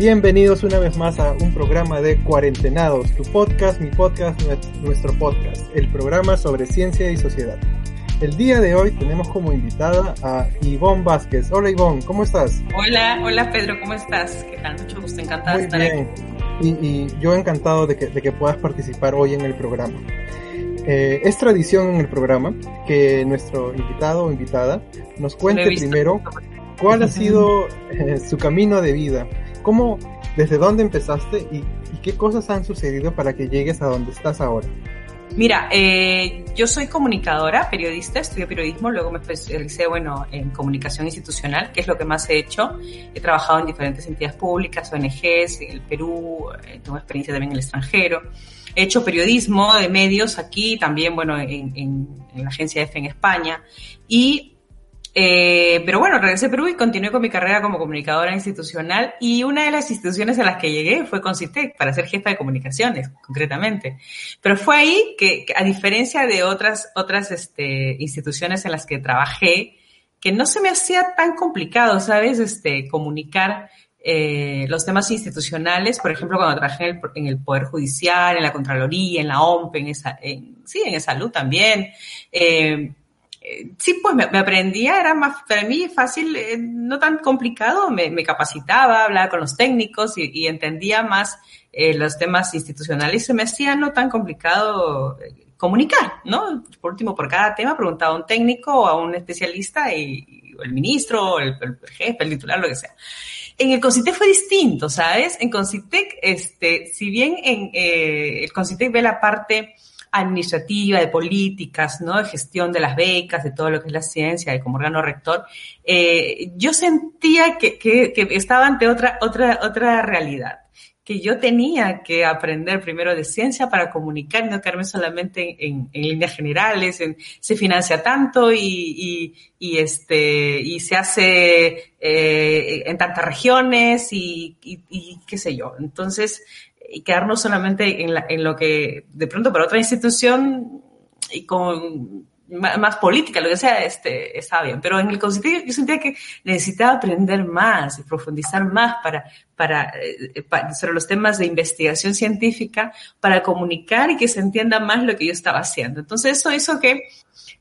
Bienvenidos una vez más a un programa de Cuarentenados, tu podcast, mi podcast, nuestro podcast, el programa sobre ciencia y sociedad. El día de hoy tenemos como invitada a Ivonne Vázquez. Hola Ivonne, ¿cómo estás? Hola, hola Pedro, ¿cómo estás? ¿Qué tal? Mucho gusto, encantada de estar bien. Y, y, yo encantado de que, de que, puedas participar hoy en el programa. Eh, es tradición en el programa que nuestro invitado o invitada nos cuente primero cuál ha sido eh, su camino de vida ¿Cómo, desde dónde empezaste y, qué cosas han sucedido para que llegues a donde estás ahora? Mira, eh, yo soy comunicadora, periodista, estudié periodismo, luego me especialicé, bueno, en comunicación institucional, que es lo que más he hecho. He trabajado en diferentes entidades públicas, ONGs, en el Perú, eh, tengo experiencia también en el extranjero. He hecho periodismo de medios aquí, también, bueno, en, en, en la agencia EFE en España. Y eh, pero bueno, regresé a Perú y continué con mi carrera como comunicadora institucional y una de las instituciones a las que llegué fue Concitec para ser jefa de comunicaciones, concretamente. Pero fue ahí que, a diferencia de otras, otras este, instituciones en las que trabajé, que no se me hacía tan complicado, ¿sabes? Este, comunicar eh, los temas institucionales, por ejemplo, cuando trabajé en el, en el, Poder Judicial, en la Contraloría, en la OMP, en esa, en, sí, en salud también. Eh, sí, pues me, aprendía, era más para mí fácil, eh, no tan complicado, me, capacitaba, hablaba con los técnicos y, entendía más eh, los temas institucionales, se me hacía no tan complicado eh, comunicar, ¿no? Por último, por cada tema preguntaba a un técnico o a un especialista y, el ministro, o el, jefe, el titular, lo que sea. En el Concitec fue distinto, ¿sabes? En Concitec, este, si bien en eh, el Concitec ve la parte administrativa, de políticas, ¿no? De gestión de las becas, de todo lo que es la ciencia, de como órgano rector, eh, yo sentía que, que, que, estaba ante otra, otra, otra realidad que yo tenía que aprender primero de ciencia para comunicar no quedarme solamente en, en líneas generales, en, se financia tanto y, y, y, este, y se hace eh, en tantas regiones y, y qué sé yo. Entonces, y quedarnos solamente en, la, en lo que de pronto para otra institución y con más política, lo que sea, este, está bien. Pero en el Constituyo yo sentía que necesitaba aprender más y profundizar más para, para, eh, para, sobre los temas de investigación científica, para comunicar y que se entienda más lo que yo estaba haciendo. Entonces eso hizo que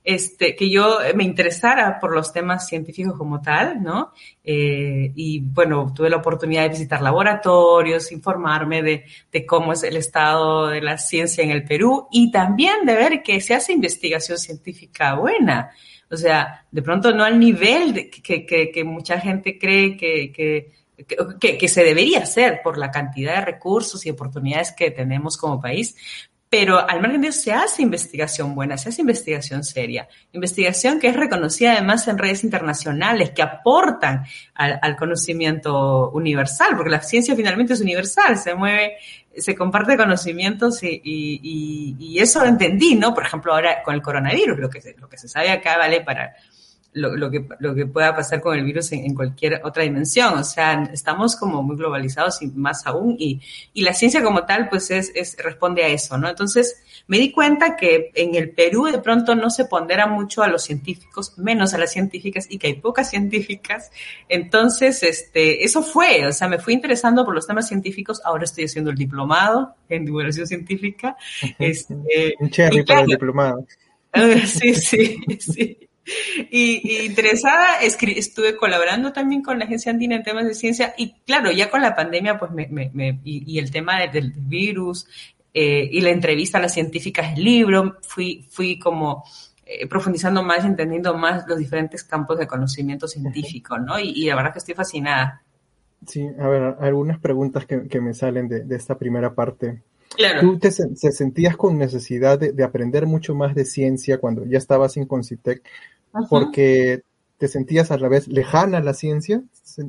este, que yo me interesara por los temas científicos como tal, ¿no? Eh, y bueno, tuve la oportunidad de visitar laboratorios, informarme de, de, cómo es el estado de la ciencia en el Perú y también de ver que se hace investigación científica buena. O sea, de pronto no al nivel de, que, que, que, mucha gente cree que, que, que, se debería hacer por la cantidad de recursos y oportunidades que tenemos como país, pero al margen de eso se hace investigación buena, se hace investigación seria, investigación que es reconocida además en redes internacionales, que aportan al, al conocimiento universal, porque la ciencia finalmente es universal, se mueve, se comparte conocimientos y, y, y, y eso entendí, ¿no? Por ejemplo, ahora con el coronavirus, lo que lo que se sabe acá vale para lo, lo, que, lo que pueda pasar con el virus en, en, cualquier otra dimensión. O sea, estamos como muy globalizados y más aún, y, y la ciencia como tal, pues es, es, responde a eso, ¿no? Entonces, me di cuenta que en el Perú de pronto no se pondera mucho a los científicos, menos a las científicas, y que hay pocas científicas. Entonces, este, eso fue, o sea, me fui interesando por los temas científicos, ahora estoy haciendo el diplomado en divulgación científica. Este, Un cherry claro, para el diplomado. Sí, sí, sí. Y, y, interesada, estuve colaborando también con la Agencia Andina en temas de ciencia y claro, ya con la pandemia pues me, me, me y, y, el tema del, del virus eh, y la entrevista a las científicas, el libro, fui, fui como eh, profundizando más y entendiendo más los diferentes campos de conocimiento científico, ¿no? Y, la verdad que estoy fascinada. Sí, a ver, algunas preguntas que, me salen de, esta primera parte. Claro. ¿Tú te, sentías con necesidad de, aprender mucho más de ciencia cuando ya estabas en Concitec? Porque te sentías a la vez lejana a la ciencia,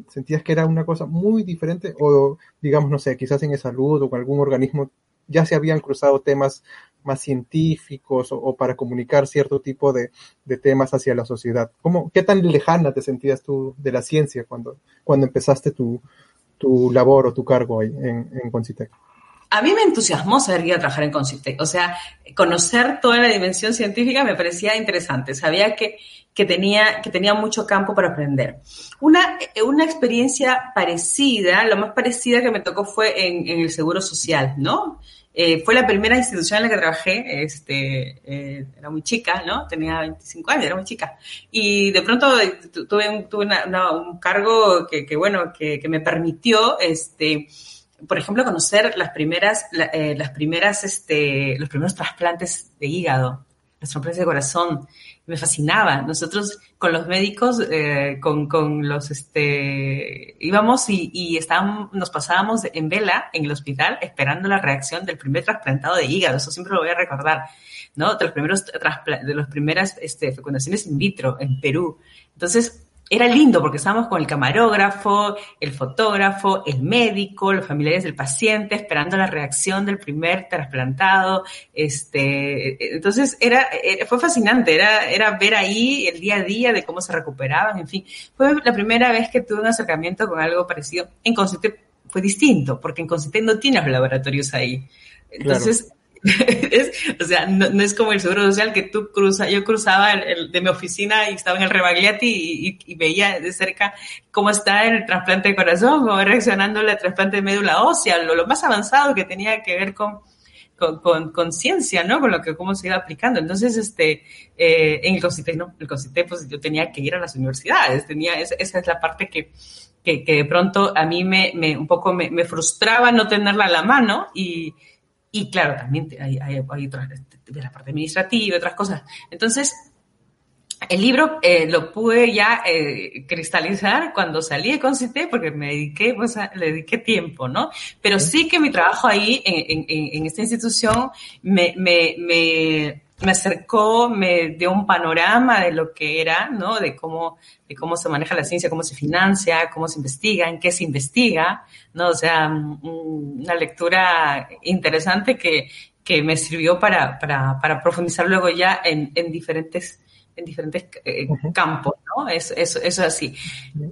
sentías que era una cosa muy diferente o digamos, no sé, quizás en salud o con algún organismo ya se habían cruzado temas más científicos o, para comunicar cierto tipo de, temas hacia la sociedad. ¿Cómo, ¿Qué tan lejana te sentías tú de la ciencia cuando, cuando empezaste tu, tu labor o tu cargo ahí en, en Concitec? A mí me entusiasmó saber que iba a trabajar en Concitec. O sea, conocer toda la dimensión científica me parecía interesante. Sabía que, que, tenía, que tenía mucho campo para aprender. Una, una experiencia parecida, lo más parecida que me tocó fue en, el Seguro Social, ¿no? Eh, fue la primera institución en la que trabajé, este, eh, era muy chica, ¿no? Tenía 25 años, era muy chica. Y de pronto tuve un, tuve un cargo que, que bueno, que, que, me permitió, este, por ejemplo, conocer las primeras, eh, las primeras, este, los primeros trasplantes de hígado, los trasplantes de corazón. Me fascinaba. Nosotros con los médicos, eh, con, los, este, íbamos y, y estábamos, nos pasábamos en vela en el hospital esperando la reacción del primer trasplantado de hígado. Eso siempre lo voy a recordar, ¿no? De los primeros, de las primeras, este, fecundaciones in vitro en Perú. Entonces, era lindo porque estábamos con el camarógrafo, el fotógrafo, el médico, los familiares del paciente, esperando la reacción del primer trasplantado. Este, entonces era, eh, fue fascinante, era, era ver ahí el día a día de cómo se recuperaban, en fin. Fue la primera vez que tuve un acercamiento con algo parecido. En Concite fue distinto, porque en Concite no tienes laboratorios ahí. Entonces, o sea, no, es como el seguro social que tú cruza, yo cruzaba de mi oficina y estaba en el Rebagliati y, veía de cerca cómo está el trasplante de corazón, cómo reaccionando el trasplante de médula ósea, lo, más avanzado que tenía que ver con, con, con, ciencia, ¿no? Con lo que, cómo se iba aplicando. Entonces, este, eh, en el CONCITE, no, el CONCITE, pues yo tenía que ir a las universidades, tenía, esa, es la parte que, que, de pronto a mí me, me un poco me, me frustraba no tenerla a la mano y, y claro, también hay, hay, hay otras, de la parte administrativa, otras cosas. Entonces, el libro eh, lo pude ya eh, cristalizar cuando salí de Concité porque me dediqué, pues, le dediqué tiempo, ¿no? Pero sí que mi trabajo ahí en, en, en esta institución me, me, me me acercó, me dio un panorama de lo que era, ¿no? De cómo, de cómo se maneja la ciencia, cómo se financia, cómo se investiga, en qué se investiga, ¿no? O sea, una lectura interesante que, que me sirvió para, para, para profundizar luego ya en, en diferentes en diferentes eh, campos, ¿no? Eso, eso, eso así.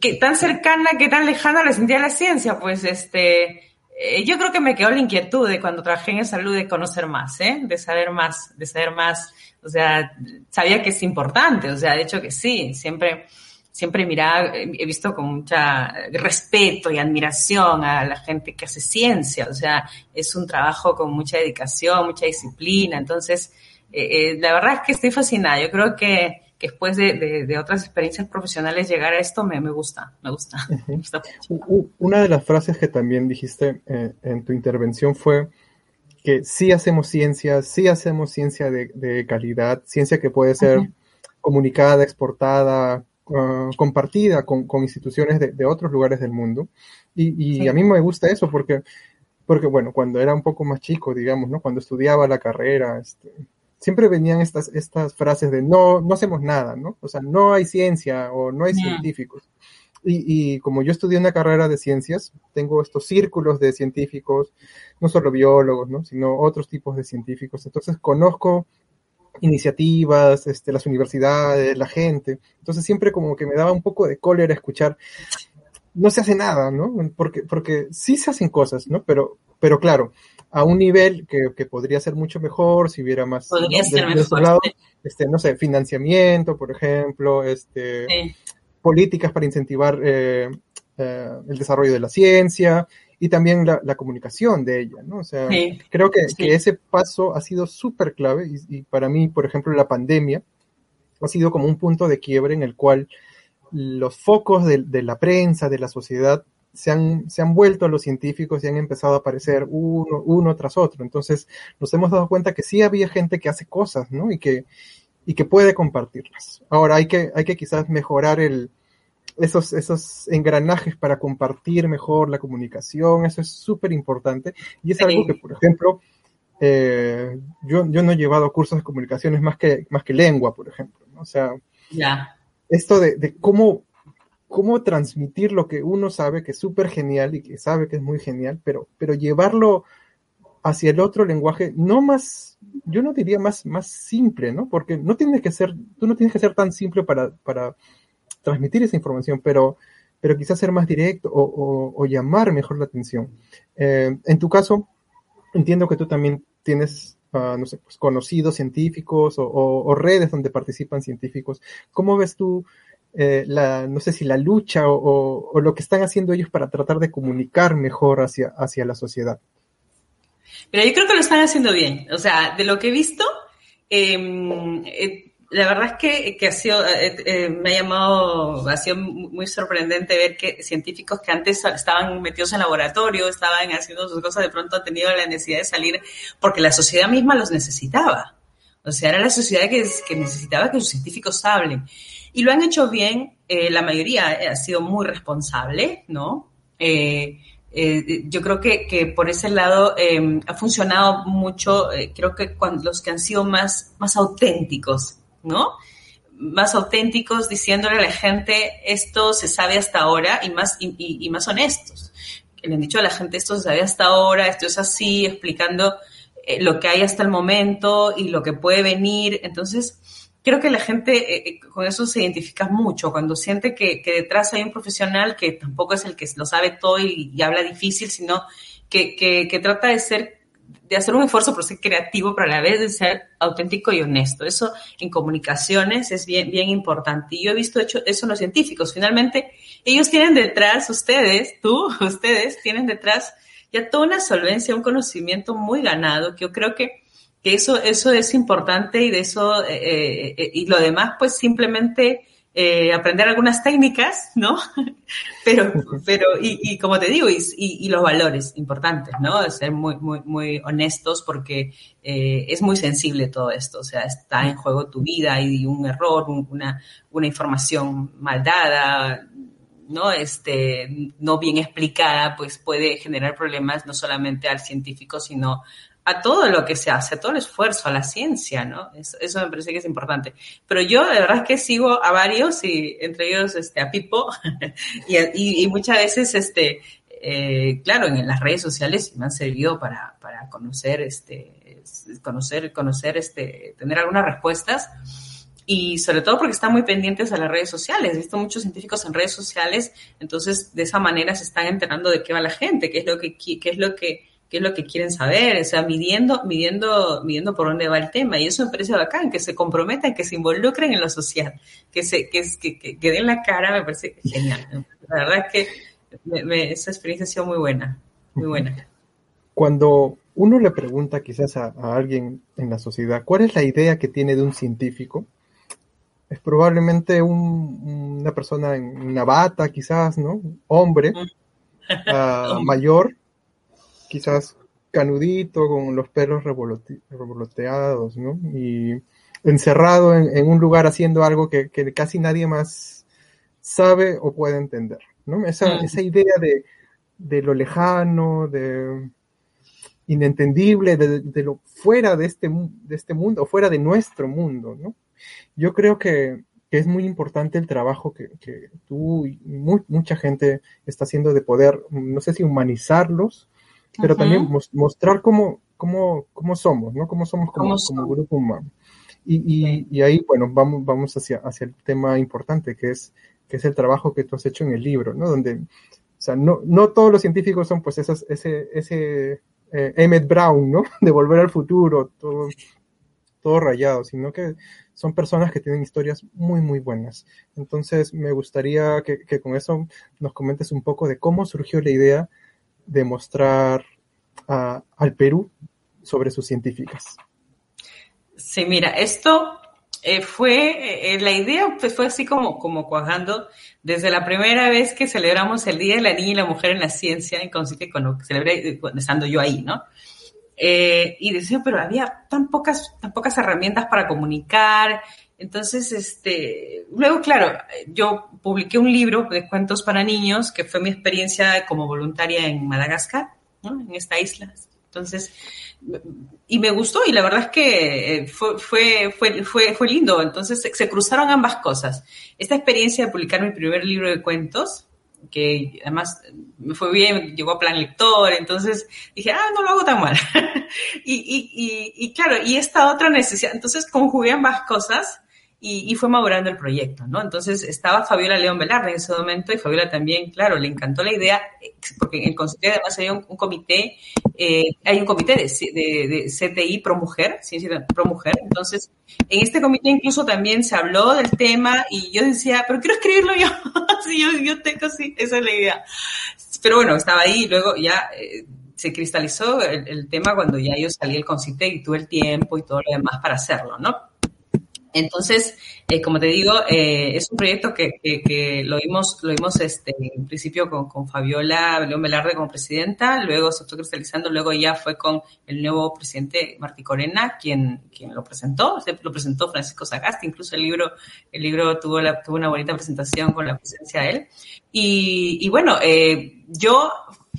¿Qué tan cercana, qué tan lejana la sentía la ciencia? Pues este, eh, yo creo que me quedó la inquietud de cuando trabajé en salud de conocer más, ¿eh? de saber más, de saber más. O sea, sabía que es importante, o sea, de hecho que sí, siempre, siempre miraba, he visto con mucha respeto y admiración a la gente que hace ciencia, o sea, es un trabajo con mucha dedicación, mucha disciplina, entonces, eh, eh la verdad es que estoy fascinada, yo creo que que después de, de, otras experiencias profesionales llegar a esto me, me gusta, me gusta. Una de las frases que también dijiste eh, en tu intervención fue que sí hacemos ciencia, sí hacemos ciencia de, de calidad, ciencia que puede ser comunicada, exportada, ah, compartida con, con instituciones de, otros lugares del mundo. Y, y a mí me gusta eso porque, porque, bueno, cuando era un poco más chico, digamos, ¿no? Cuando estudiaba la carrera, este, siempre venían estas, estas frases de no, no hacemos nada, ¿no? O sea, no hay ciencia o no hay científicos. Y, y, como yo estudié una carrera de ciencias, tengo estos círculos de científicos, no solo biólogos, ¿no? Sino otros tipos de científicos. Entonces conozco iniciativas, este, las universidades, la gente. Entonces siempre como que me daba un poco de cólera escuchar, no se hace nada, ¿no? Porque, porque sí se hacen cosas, ¿no? Pero, pero claro, a un nivel que, que, podría ser mucho mejor si hubiera más podría ser mejor, lado, este no sé financiamiento por ejemplo este sí. políticas para incentivar eh, eh, el desarrollo de la ciencia y también la, la comunicación de ella no o sea sí. creo que, que, ese paso ha sido súper clave y, y, para mí por ejemplo la pandemia ha sido como un punto de quiebre en el cual los focos de, de la prensa de la sociedad se han, se han vuelto a los científicos y han empezado a aparecer uno, uno tras otro. Entonces nos hemos dado cuenta que sí había gente que hace cosas, ¿no? Y que, y que puede compartirlas. Ahora hay que, hay que quizás mejorar el, esos, esos engranajes para compartir mejor la comunicación, eso es súper importante y es algo que, por ejemplo, eh, yo, yo no he llevado cursos de comunicaciones más que, más que lengua, por ejemplo. O sea, esto de, de, cómo, cómo transmitir lo que uno sabe que es súper genial y que sabe que es muy genial, pero, pero llevarlo hacia el otro lenguaje, no más, yo no diría más, más simple, ¿no? Porque no tienes que ser, tú no tienes que ser tan simple para, para transmitir esa información, pero, pero quizás ser más directo o, o, llamar mejor la atención. Eh, en tu caso, entiendo que tú también tienes, uh, no sé, pues conocidos científicos o, o, redes donde participan científicos. ¿Cómo ves tú eh, la, no sé si la lucha o, lo que están haciendo ellos para tratar de comunicar mejor hacia, hacia la sociedad? Mira, yo creo que lo están haciendo bien. O sea, de lo que he visto, em, eh, la verdad es que, que ha sido, eh, eh, me ha llamado, ha sido muy sorprendente ver que científicos que antes estaban metidos en laboratorio, estaban haciendo sus cosas, de pronto han tenido la necesidad de salir porque la sociedad misma los necesitaba. O sea, era la sociedad que, que necesitaba que sus científicos hablen. Y lo han hecho bien, eh, la mayoría ha sido muy responsable, ¿no? Eh, eh, yo creo que, que, por ese lado eh, ha funcionado mucho, eh, creo que cuando, los que han sido más, más auténticos, ¿no? Más auténticos diciéndole a la gente esto se sabe hasta ahora y más, y, y, más honestos. Que le han dicho a la gente esto se sabe hasta ahora, esto es así, explicando eh, lo que hay hasta el momento y lo que puede venir. Entonces, creo que la gente eh, eh, con eso se identifica mucho, cuando siente que, que, detrás hay un profesional que tampoco es el que lo sabe todo y, y habla difícil, sino que, que, que, trata de ser de hacer un esfuerzo por ser creativo, pero a la vez de ser auténtico y honesto. Eso en comunicaciones es bien, bien importante. Y yo he visto hecho eso en los científicos. Finalmente, ellos tienen detrás, ustedes, tú, ustedes, tienen detrás ya toda una solvencia, un conocimiento muy ganado, que yo creo que eso, eso es importante y de eso, eh, eh, eh, y lo demás, pues simplemente aprender algunas técnicas, ¿no? pero, pero, y, como te digo, y, los valores importantes, ¿no? Ser muy, muy, muy honestos porque es muy sensible todo esto, o sea, está en juego tu vida y un error, un, una, una información mal dada, ¿no? Este, no bien explicada, pues puede generar problemas no solamente al científico, sino a todo lo que se hace, a todo el esfuerzo, a la ciencia, ¿no? Eso, eso, me parece que es importante. Pero yo, de verdad es que sigo a varios, y entre ellos este, a Pipo, y, muchas veces, este, eh, claro, en, las redes sociales me han servido para, para conocer, este, conocer, conocer, este, tener algunas respuestas y sobre todo porque están muy pendientes a las redes sociales. He visto muchos científicos en redes sociales, entonces de esa manera se están enterando de qué va la gente, qué es lo que, qué es lo que qué es lo que quieren saber, o sea, midiendo, midiendo, midiendo por dónde va el tema. Y eso me parece bacán, que se comprometan, que se involucren en lo social, que se, que, que, que, que den la cara, me parece genial. La verdad es que me, me, esa experiencia ha sido muy buena, muy buena. Cuando uno le pregunta quizás a, a, alguien en la sociedad, ¿cuál es la idea que tiene de un científico? Es probablemente un, una persona en una bata, quizás, ¿no? Hombre, uh, mayor, quizás canudito, con los pelos revoloteados, ¿no? Y encerrado en, en, un lugar haciendo algo que, que, casi nadie más sabe o puede entender, ¿no? Esa, mm. esa idea de, de, lo lejano, de inentendible, de, de, lo fuera de este, de este mundo, fuera de nuestro mundo, ¿no? Yo creo que, que es muy importante el trabajo que, que tú y muy, mucha gente está haciendo de poder, no sé si humanizarlos, pero uh -huh. también mostrar cómo, cómo, cómo somos, ¿no? Cómo somos como, como grupo humano. Y, y, y, ahí, bueno, vamos, vamos hacia, hacia el tema importante, que es, que es el trabajo que tú has hecho en el libro, ¿no? Donde, o sea, no, no todos los científicos son pues esas, ese, ese eh, Emmett Brown, ¿no? De volver al futuro, todo, todo rayado, sino que son personas que tienen historias muy, muy buenas. Entonces, me gustaría que, que con eso nos comentes un poco de cómo surgió la idea de mostrar uh, al Perú sobre sus científicas. Sí, mira, esto eh, fue, eh, la idea pues, fue así como, como cuajando desde la primera vez que celebramos el Día de la Niña y la Mujer en la Ciencia, en cuando celebré, estando yo ahí, ¿no? Eh, y decía, pero había tan pocas, tan pocas herramientas para comunicar. Entonces, este, luego, claro, yo publiqué un libro de cuentos para niños, que fue mi experiencia como voluntaria en Madagascar, ¿no? en esta isla. Entonces, y me gustó y la verdad es que eh, fue, fue, fue, fue, lindo. Entonces, se, se cruzaron ambas cosas. Esta experiencia de publicar mi primer libro de cuentos, que además me fue bien, llegó a plan lector, entonces dije, ah, no lo hago tan mal. y, y, y, y, claro, y esta otra necesidad, entonces conjugué ambas cosas y, y, fue madurando el proyecto, ¿no? Entonces estaba Fabiola León Velarde en ese momento y Fabiola también, claro, le encantó la idea, porque en el consejo además había un, comité, eh, hay un comité de, de, de, CTI Pro Mujer, Ciencia Pro Mujer, entonces en este comité incluso también se habló del tema y yo decía, pero quiero escribirlo yo, sí, yo, yo tengo así, esa es la idea. Pero bueno, estaba ahí y luego ya... Eh, se cristalizó el, el, tema cuando ya yo salí del concite y tuve el tiempo y todo lo demás para hacerlo, ¿no? Entonces, eh, como te digo, eh, es un proyecto que, que, que, lo vimos, lo vimos este, en principio con, con, Fabiola León Velarde como presidenta, luego se fue cristalizando, luego ya fue con el nuevo presidente Martí Corena, quien, quien lo presentó, lo presentó Francisco Sagasti, incluso el libro, el libro tuvo, la, tuvo una bonita presentación con la presencia de él. Y, y bueno, eh, yo,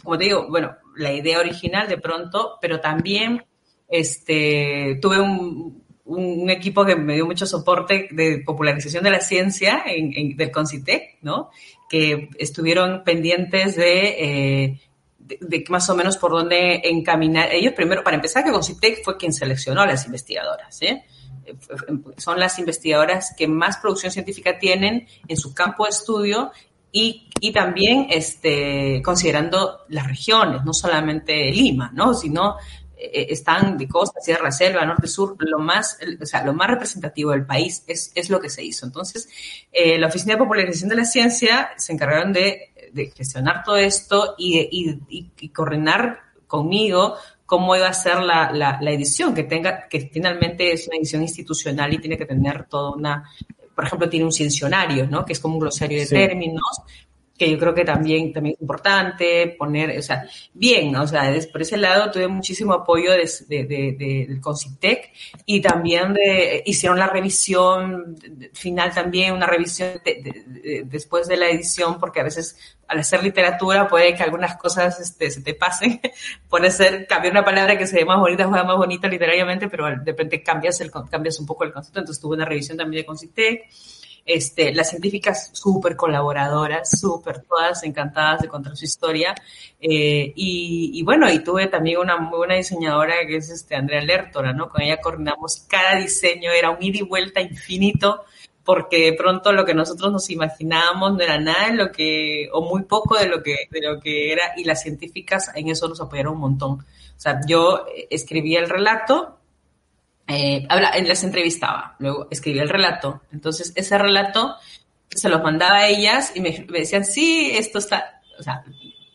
como te digo, bueno, la idea original de pronto, pero también este, tuve un, un, equipo que me dio mucho soporte de popularización de la ciencia en, en, del CONCITEC, ¿no? Que estuvieron pendientes de, eh, de, de, más o menos por dónde encaminar. Ellos primero, para empezar, que CONCITEC fue quien seleccionó a las investigadoras, ¿eh? Son las investigadoras que más producción científica tienen en su campo de estudio y, y, también este, considerando las regiones, no solamente Lima, ¿no? sino están de costa, sierra, selva, norte, sur, lo más, o sea, lo más representativo del país es, es lo que se hizo. Entonces, eh, la Oficina de Popularización de la Ciencia se encargaron de, de gestionar todo esto y, y, y, y, coordinar conmigo cómo iba a ser la, la, la, edición, que tenga, que finalmente es una edición institucional y tiene que tener toda una, por ejemplo, tiene un ciencionario, ¿no? Que es como un glosario de sí. términos, que yo creo que también, también es importante poner, o sea, bien, o sea, por ese lado tuve muchísimo apoyo de, de, de, del CONCITEC y también hicieron la revisión final también, una revisión después de la edición, porque a veces al hacer literatura puede que algunas cosas este, se te pasen, puede ser cambiar una palabra que se ve más bonita, juega más bonita literariamente, pero de repente cambias, el, cambias un poco el concepto, entonces tuve una revisión también de CONCITEC este, las científicas súper colaboradoras, súper todas encantadas de contar su historia. Eh, y, bueno, y tuve también una muy buena diseñadora que es este, Andrea Lertora, ¿no? Con ella coordinamos cada diseño, era un ida y vuelta infinito porque de pronto lo que nosotros nos imaginábamos no era nada de lo que, o muy poco de lo que, de lo que era, y las científicas en eso nos apoyaron un montón. O sea, yo escribía el relato, eh, habla, las entrevistaba, luego escribía el relato. Entonces, ese relato se los mandaba a ellas y me, me, decían, sí, esto está, o sea,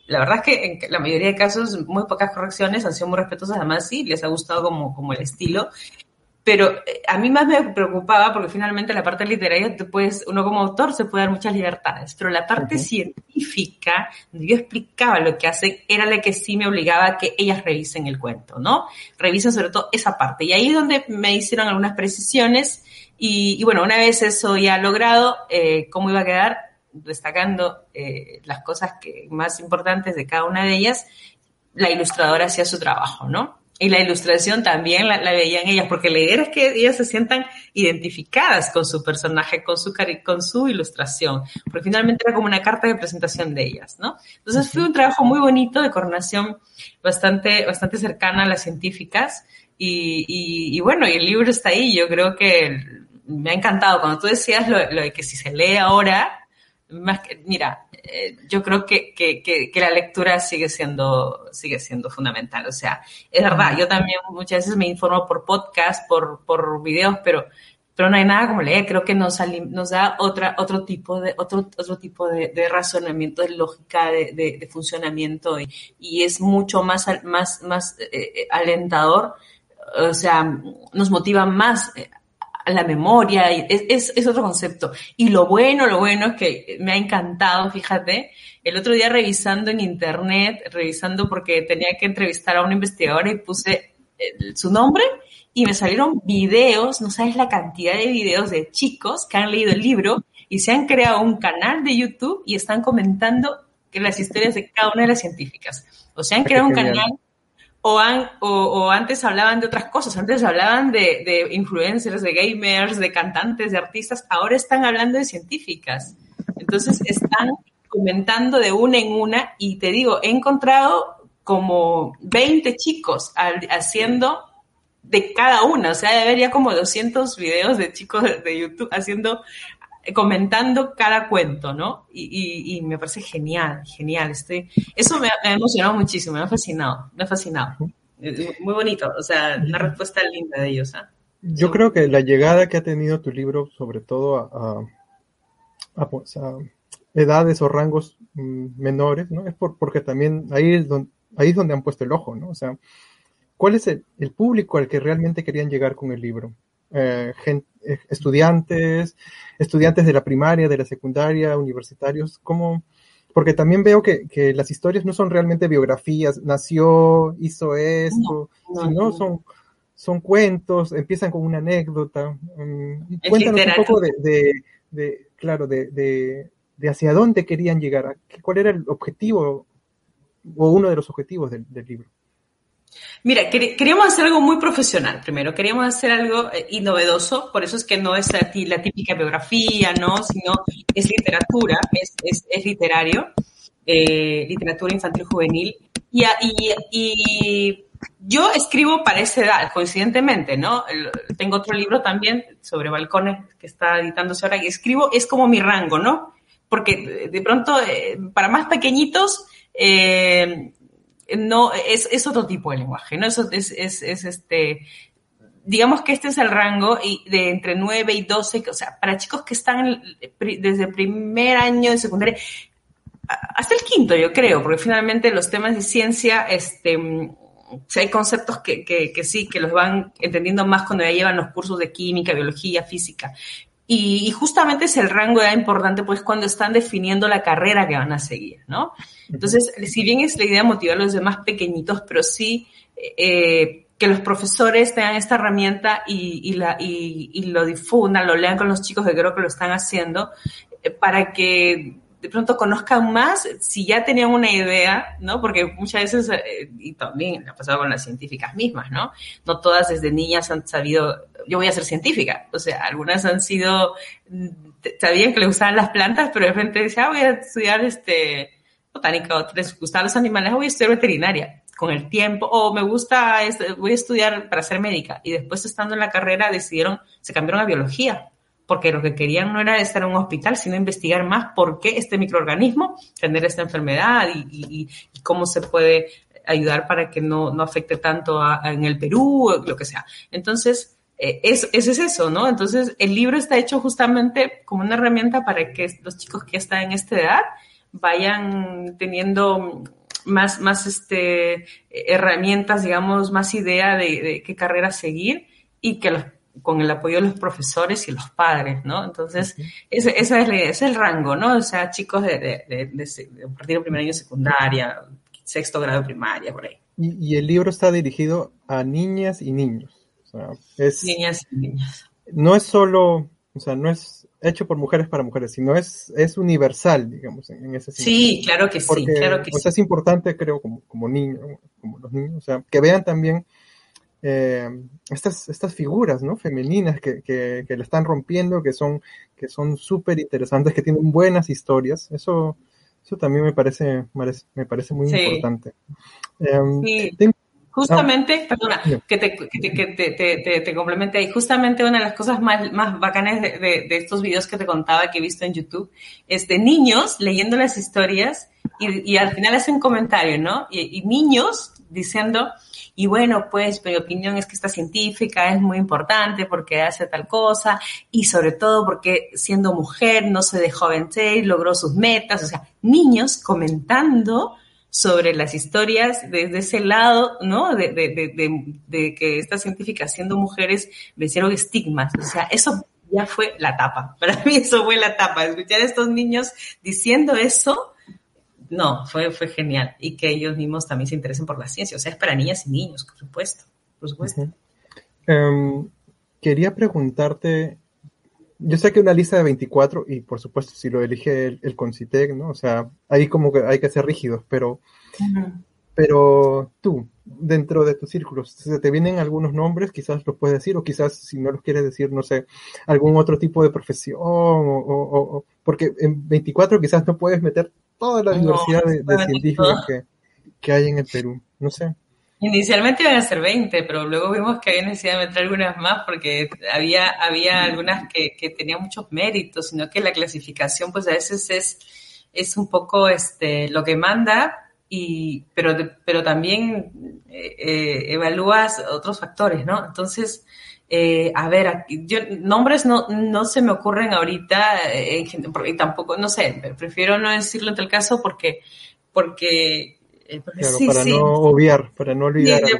la verdad es que en la mayoría de casos, muy pocas correcciones, han sido muy respetuosas, además sí, les ha gustado como, como el estilo. Pero eh, a mí más me preocupaba porque finalmente la parte literaria, te puedes, uno como autor se puede dar muchas libertades, pero la parte uh -huh. científica, donde yo explicaba lo que hacen, era la que sí me obligaba a que ellas revisen el cuento, ¿no? Revisen sobre todo esa parte. Y ahí es donde me hicieron algunas precisiones y, y bueno, una vez eso ya logrado, eh, ¿cómo iba a quedar? Destacando eh, las cosas que, más importantes de cada una de ellas, la ilustradora hacía su trabajo, ¿no? Y la ilustración también la, la, veían ellas, porque la idea es que ellas se sientan identificadas con su personaje, con su, con su ilustración, porque finalmente era como una carta de presentación de ellas, ¿no? Entonces fue un trabajo muy bonito de coordinación bastante, bastante cercana a las científicas y, y, y bueno, y el libro está ahí, yo creo que me ha encantado. Cuando tú decías lo, lo de que si se lee ahora, más que, mira, eh, yo creo que, que, que, que, la lectura sigue siendo, sigue siendo fundamental. O sea, es verdad, yo también muchas veces me informo por podcast, por, por videos, pero, pero no hay nada como leer. Creo que nos, nos da otra, otro tipo de, otro, otro tipo de, de razonamiento, de lógica, de, de, de funcionamiento y, y, es mucho más, más, más eh, eh alentador. O sea, nos motiva más la memoria, es, es, es, otro concepto. Y lo bueno, lo bueno es que me ha encantado, fíjate, el otro día revisando en internet, revisando porque tenía que entrevistar a una investigadora y puse su nombre y me salieron videos, no sabes la cantidad de videos de chicos que han leído el libro y se han creado un canal de YouTube y están comentando que las historias de cada una de las científicas. O se han creado un canal o, o, antes hablaban de otras cosas, antes hablaban de, de, influencers, de gamers, de cantantes, de artistas, ahora están hablando de científicas. Entonces están comentando de una en una y te digo, he encontrado como 20 chicos haciendo de cada una, o sea, de haber ya como 200 videos de chicos de, YouTube haciendo, comentando cada cuento, ¿no? Y, me parece genial, genial. Este, eso me, ha emocionado muchísimo, me ha fascinado, me ha fascinado. Muy bonito, o sea, una respuesta linda de ellos. ¿ah? Yo creo que la llegada que ha tenido tu libro, sobre todo a, a, pues, edades o rangos mm, menores, ¿no? Es por, porque también ahí es, donde, ahí es donde han puesto el ojo, ¿no? O sea, ¿cuál es el, público al que realmente querían llegar con el libro? Eh, eh, estudiantes, estudiantes de la primaria, de la secundaria, universitarios, ¿cómo? Porque también veo que, que las historias no son realmente biografías, nació, hizo esto, sino son, son cuentos, empiezan con una anécdota. Mm, cuéntanos un poco de, de, claro, de, de, de, hacia dónde querían llegar, cuál era el objetivo o uno de los objetivos del, libro. Mira, queríamos hacer algo muy profesional primero, queríamos hacer algo eh, y novedoso, por eso es que no es la típica biografía, ¿no? Sino es literatura, es, literario, eh, literatura infantil juvenil. Y, y, yo escribo para esa edad, coincidentemente, ¿no? Tengo otro libro también sobre balcones que está editándose ahora y escribo, es como mi rango, ¿no? Porque de pronto, eh, para más pequeñitos, no, es, es, otro tipo de lenguaje, ¿no? Eso es, es, es, este, digamos que este es el rango de entre 9 y 12, o sea, para chicos que están desde el primer año de secundaria, hasta el quinto, yo creo, porque finalmente los temas de ciencia, este, hay conceptos que, que, que, sí, que los van entendiendo más cuando ya llevan los cursos de química, biología, física. Y, justamente es el rango de edad importante, pues cuando están definiendo la carrera que van a seguir, ¿no? Entonces, si bien es la idea motivar a los demás pequeñitos, pero sí eh, que los profesores tengan esta herramienta y, la, y, lo difundan, lo lean con los chicos, que creo que lo están haciendo, eh, para que de pronto conozcan más si ya tenían una idea, ¿no? Porque muchas veces, eh, y también ha pasado con las científicas mismas, ¿no? No todas desde niñas han sabido, yo voy a ser científica, o sea, algunas han sido, mm, sabían que le gustaban las plantas, pero de repente decían, ah, voy a estudiar este, botánica, o les gustan los animales, ah, voy a estudiar veterinaria con el tiempo, o me gusta, este, voy a estudiar para ser médica, y después estando en la carrera decidieron, se cambiaron a biología, porque lo que querían no era estar en un hospital, sino investigar más por qué este microorganismo genera esta enfermedad y, cómo se puede ayudar para que no, no afecte tanto en el Perú, lo que sea. Entonces, eh, eso, es eso, ¿no? Entonces, el libro está hecho justamente como una herramienta para que los chicos que están en esta edad vayan teniendo más, más este, herramientas, digamos, más idea de, de qué carrera seguir y que los con el apoyo de los profesores y los padres, ¿no? Entonces, ese, ese, es, el rango, ¿no? O sea, chicos de, de, de, partir del primer año de secundaria, sexto grado de primaria, por ahí. Y, el libro está dirigido a niñas y niños. O sea, es, niñas y niños. No es solo, o sea, no es hecho por mujeres para mujeres, sino es, es universal, digamos, en, ese sentido. Sí, claro que sí, claro que pues, Es importante, creo, como, como niños, como los niños, o sea, que vean también eh, estas, estas figuras ¿no? femeninas que, que, que, le están rompiendo, que son que son súper interesantes, que tienen buenas historias. Eso, eso también me parece, me parece muy importante. Eh, Justamente, perdona, que, te, que, te, que te, te, complemente ahí. Justamente una de las cosas más, más bacanas de, de, de, estos videos que te contaba que he visto en YouTube es de niños leyendo las historias y, y al final hacen comentario, ¿no? Y, y niños diciendo, y bueno, pues mi opinión es que esta científica es muy importante porque hace tal cosa y sobre todo porque siendo mujer no se dejó vencer y logró sus metas, o sea, niños comentando sobre las historias desde ese lado, ¿no? De, de, de, de que estas científicas siendo mujeres vencieron estigmas, o sea, eso ya fue la tapa. Para mí eso fue la tapa. Escuchar a estos niños diciendo eso no, fue, fue genial. Y que ellos mismos también se interesen por la ciencia. O sea, es para niñas y niños, por supuesto. por supuesto. Em, quería preguntarte, yo sé que una lista de 24, y por supuesto si lo elige el, el Concitec, ¿no? O sea, ahí como que hay que ser rígidos, pero, pero tú, dentro de tus círculos, ¿se te vienen algunos nombres? Quizás los puedes decir, o quizás si no los quieres decir, no sé, algún otro tipo de profesión, o, porque en 24 quizás no puedes meter toda la diversidad de, científicos que, que hay en el Perú, no sé. Inicialmente iban a ser 20, pero luego vimos que había necesidad de meter algunas más porque había, había algunas que, que tenían muchos méritos, sino que la clasificación pues a veces es, es un poco este, lo que manda, y, pero, pero también eh, eh, evalúas otros factores, ¿no? Entonces, eh, a ver, yo, nombres no, no se me ocurren ahorita, eh, porque tampoco, no sé, prefiero no decirlo en tal caso porque, porque eh, para no obviar, para no olvidar. Sí,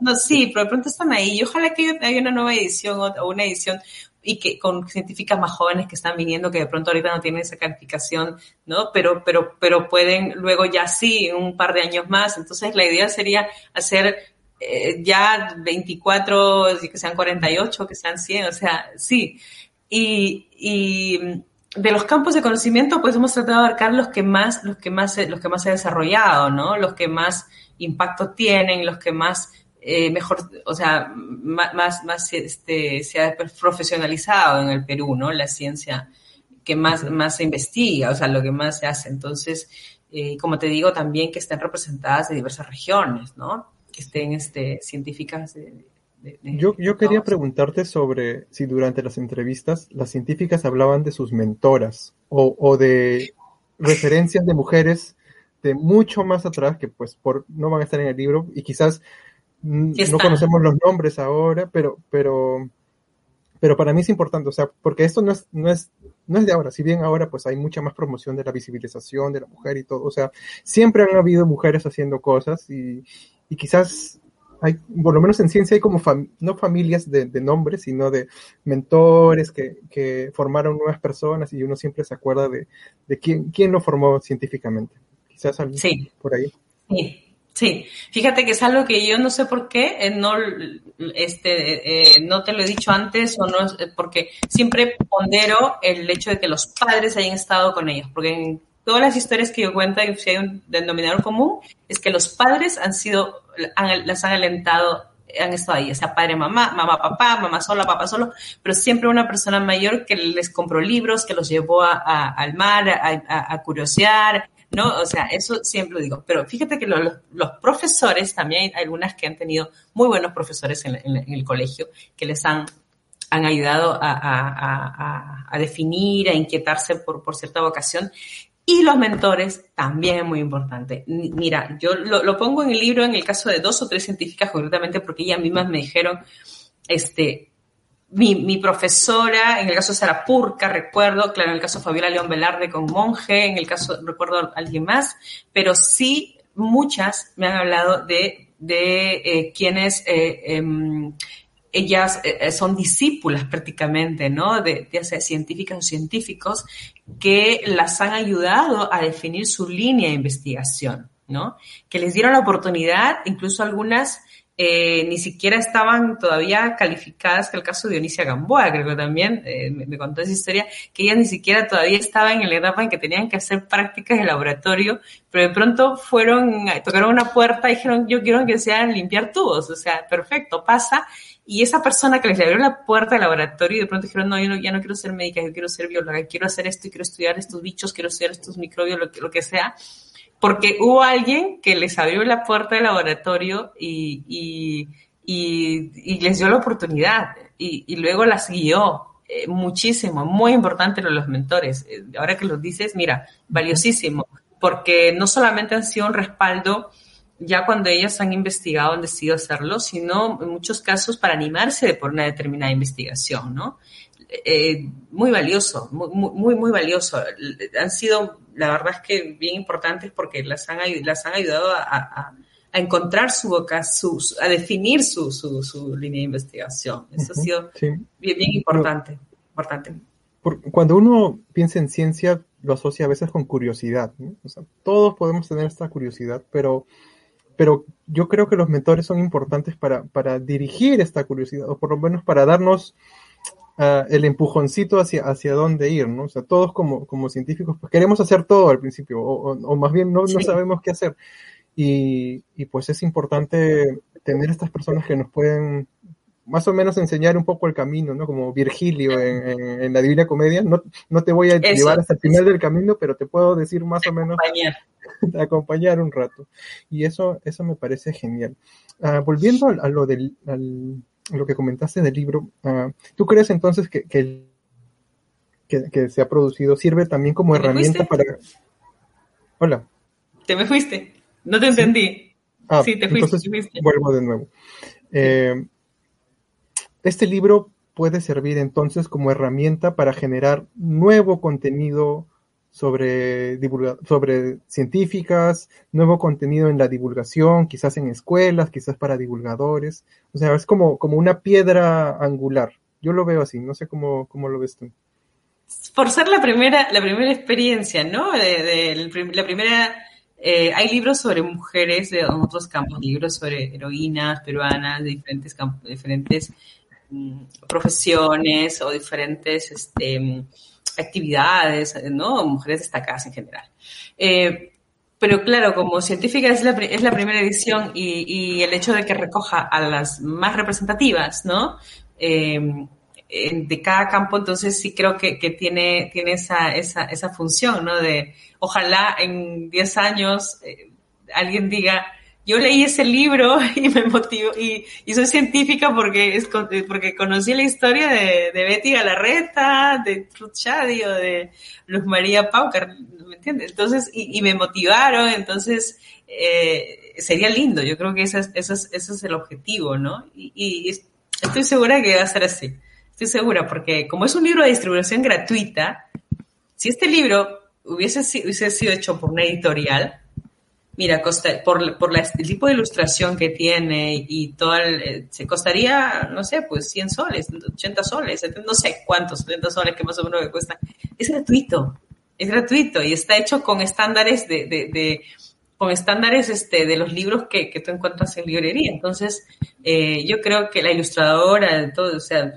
no, sí, pero de pronto están ahí. Y ojalá que haya una nueva edición o una edición y que con científicas más jóvenes que están viniendo que de pronto ahorita no tienen esa calificación, ¿no? Pero, pero, pero pueden luego ya sí, en un par de años más. Entonces la idea sería hacer eh, ya 24, que sean 48, que sean 100, o sea, sí. Y, y de los campos de conocimiento, pues hemos tratado de abarcar los que más, los que más, los que más se ha desarrollado, ¿no? Los que más impacto tienen, los que más eh, mejor, o sea, más, más, este, se ha profesionalizado en el Perú, ¿no? La ciencia que más, más se investiga, o sea, lo que más se hace. Entonces, eh, como te digo, también que estén representadas de diversas regiones, ¿no? Que estén este, científicas de, yo, yo quería preguntarte sobre si durante las entrevistas las científicas hablaban de sus mentoras o, o de referencias de mujeres de mucho más atrás que pues por, no van a estar en el libro y quizás no conocemos los nombres ahora, pero, pero, pero para mí es importante, o sea, porque esto no es, no es, no es de ahora, si bien ahora pues hay mucha más promoción de la visibilización de la mujer y todo, o sea, siempre han habido mujeres haciendo cosas y, y quizás hay, por lo menos en ciencia hay como, no familias de, de, nombres, sino de mentores que, que, formaron nuevas personas y uno siempre se acuerda de, de quién, quién lo formó científicamente. Quizás alguien sí. por ahí. Sí. Sí, fíjate que es algo que yo no sé por qué, eh, no, este, eh, no te lo he dicho antes o no, porque siempre pondero el hecho de que los padres hayan estado con ellos, porque en todas las historias que yo cuento, si hay un denominador común, es que los padres han sido, las han alentado, han estado ahí, o sea, padre, mamá, mamá, papá, mamá sola, papá solo, pero siempre una persona mayor que les compró libros, que los llevó a, al mar, a, curiosear, ¿no? O sea, eso siempre lo digo. Pero fíjate que los, profesores, también hay algunas que han tenido muy buenos profesores en el colegio que les han, han ayudado a, a, a, definir, a inquietarse por, por cierta vocación. Y los mentores también es muy importante. Mira, yo lo, pongo en el libro en el caso de dos o tres científicas concretamente porque ellas mismas me dijeron, este, mi, mi, profesora, en el caso de Sara Purca, recuerdo, claro, en el caso de Fabiola León Velarde con Monje, en el caso, recuerdo a alguien más, pero sí muchas me han hablado de, de eh, quienes eh, eh, ellas eh, son discípulas prácticamente, ¿no? De, de científicas o científicos que las han ayudado a definir su línea de investigación, ¿no? Que les dieron la oportunidad, incluso algunas eh, ni siquiera estaban todavía calificadas, que el caso de Dionisia Gamboa, creo que también eh, me, me, contó esa historia, que ellas ni siquiera todavía estaban en la etapa en que tenían que hacer prácticas de laboratorio, pero de pronto fueron, tocaron una puerta y dijeron, yo quiero que sean limpiar tubos, o sea, perfecto, pasa, y esa persona que les abrió la puerta del laboratorio y de pronto dijeron, no, yo no, ya no quiero ser médica, yo quiero ser bióloga, quiero hacer esto y quiero estudiar estos bichos, quiero estudiar estos microbios, lo que, lo que sea, porque hubo alguien que les abrió la puerta del laboratorio y, y, les dio la oportunidad y, luego las guió. Eh, muchísimo, muy importante los mentores. Eh, ahora que los dices, mira, valiosísimo, porque no solamente han sido un respaldo ya cuando ellas han investigado, han decidido hacerlo, sino en muchos casos para animarse por una determinada investigación, ¿no? Eh, muy valioso, muy, muy, muy valioso. Han sido la verdad es que bien importantes porque las han, las han ayudado a, a, a encontrar su boca, su, a definir su, su, su, línea de investigación. Eso ha sido sí. bien, bien, importante. importante. cuando uno piensa en ciencia, lo asocia a veces con curiosidad. ¿no? O sea, todos podemos tener esta curiosidad, pero pero yo creo que los mentores son importantes para, para dirigir esta curiosidad, o por lo menos para darnos uh, el empujoncito hacia, hacia dónde ir, ¿no? O sea, todos como, como científicos pues queremos hacer todo al principio, o, o, o más bien no, no sabemos qué hacer. Y, y, pues es importante tener estas personas que nos pueden más o menos enseñar un poco el camino, ¿no? Como Virgilio en, en, en la Divina Comedia. No, no te voy a Eso. llevar hasta el final del camino, pero te puedo decir más o menos acompañar, acompañar un rato. Y eso, eso me parece genial. Uh, volviendo a, a, lo del, al, lo que comentaste del libro, uh, ¿tú crees entonces que, que, que, que, se ha producido sirve también como herramienta para... Hola. Te me fuiste. No te entendí. ¿Sí? Ah, sí, te fuiste, entonces te fuiste. Vuelvo de nuevo. Eh, este libro puede servir entonces como herramienta para generar nuevo contenido sobre, sobre científicas, nuevo contenido en la divulgación, quizás en escuelas, quizás para divulgadores. O sea, es como, como una piedra angular. Yo lo veo así, no sé cómo, cómo lo ves tú. Por ser la primera, la primera experiencia, ¿no? De, de la primera eh, hay libros sobre mujeres de otros campos, libros sobre heroínas peruanas de diferentes campos, diferentes profesiones o diferentes este, actividades, ¿no? Mujeres destacadas en general. Eh, pero claro, como científica es la, es la primera edición y, el hecho de que recoja a las más representativas, ¿no? Eh, de cada campo, entonces sí creo que, que tiene, tiene esa, esa, esa, función, ¿no? De ojalá en 10 años eh, alguien diga, yo leí ese libro y me motivó, y, soy científica porque, es, porque conocí la historia de, Betty Galarreta, de Ruth de Luz María Paucar, ¿me entiendes? Entonces, y, me motivaron, entonces, eh, sería lindo, yo creo que ese es, el objetivo, ¿no? Y, estoy segura que va a ser así. Estoy segura, porque como es un libro de distribución gratuita, si este libro hubiese sido hecho por una editorial, mira, costa, por, por la, el tipo de ilustración que tiene y todo el, eh, se costaría, no sé, pues 100 soles, 80 soles, no sé cuántos, 70 soles que más o menos me cuesta. Es gratuito, es gratuito y está hecho con estándares de, de, de con estándares este, de los libros que, que tú encuentras en librería. Entonces, eh, yo creo que la ilustradora, todo, o sea,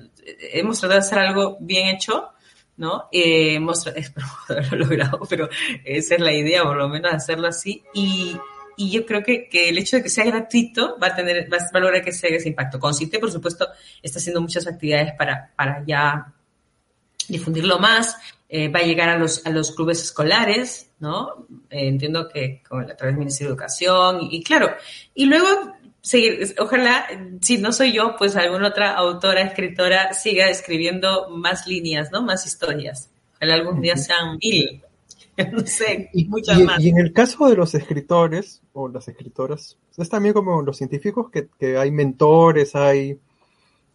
hemos tratado de hacer algo bien hecho, ¿no? Eh, espero haberlo logrado, pero esa es la idea, por lo menos hacerlo así. Y, y yo creo que, que, el hecho de que sea gratuito va a tener, va, a lograr que sea ese impacto. Consiste, por supuesto, está haciendo muchas actividades para, para ya difundirlo más, eh, va a llegar a los, a los clubes escolares, ¿no? Eh, entiendo que con, a través del Ministerio de Educación, y claro, y luego seguir, ojalá, si no soy yo, pues alguna otra autora, escritora siga escribiendo más líneas, ¿no? Más historias. Ojalá algún día sean mil, no sé, y, muchas y, más. Y en el caso de los escritores o las escritoras, es también como los científicos que, que hay mentores, hay,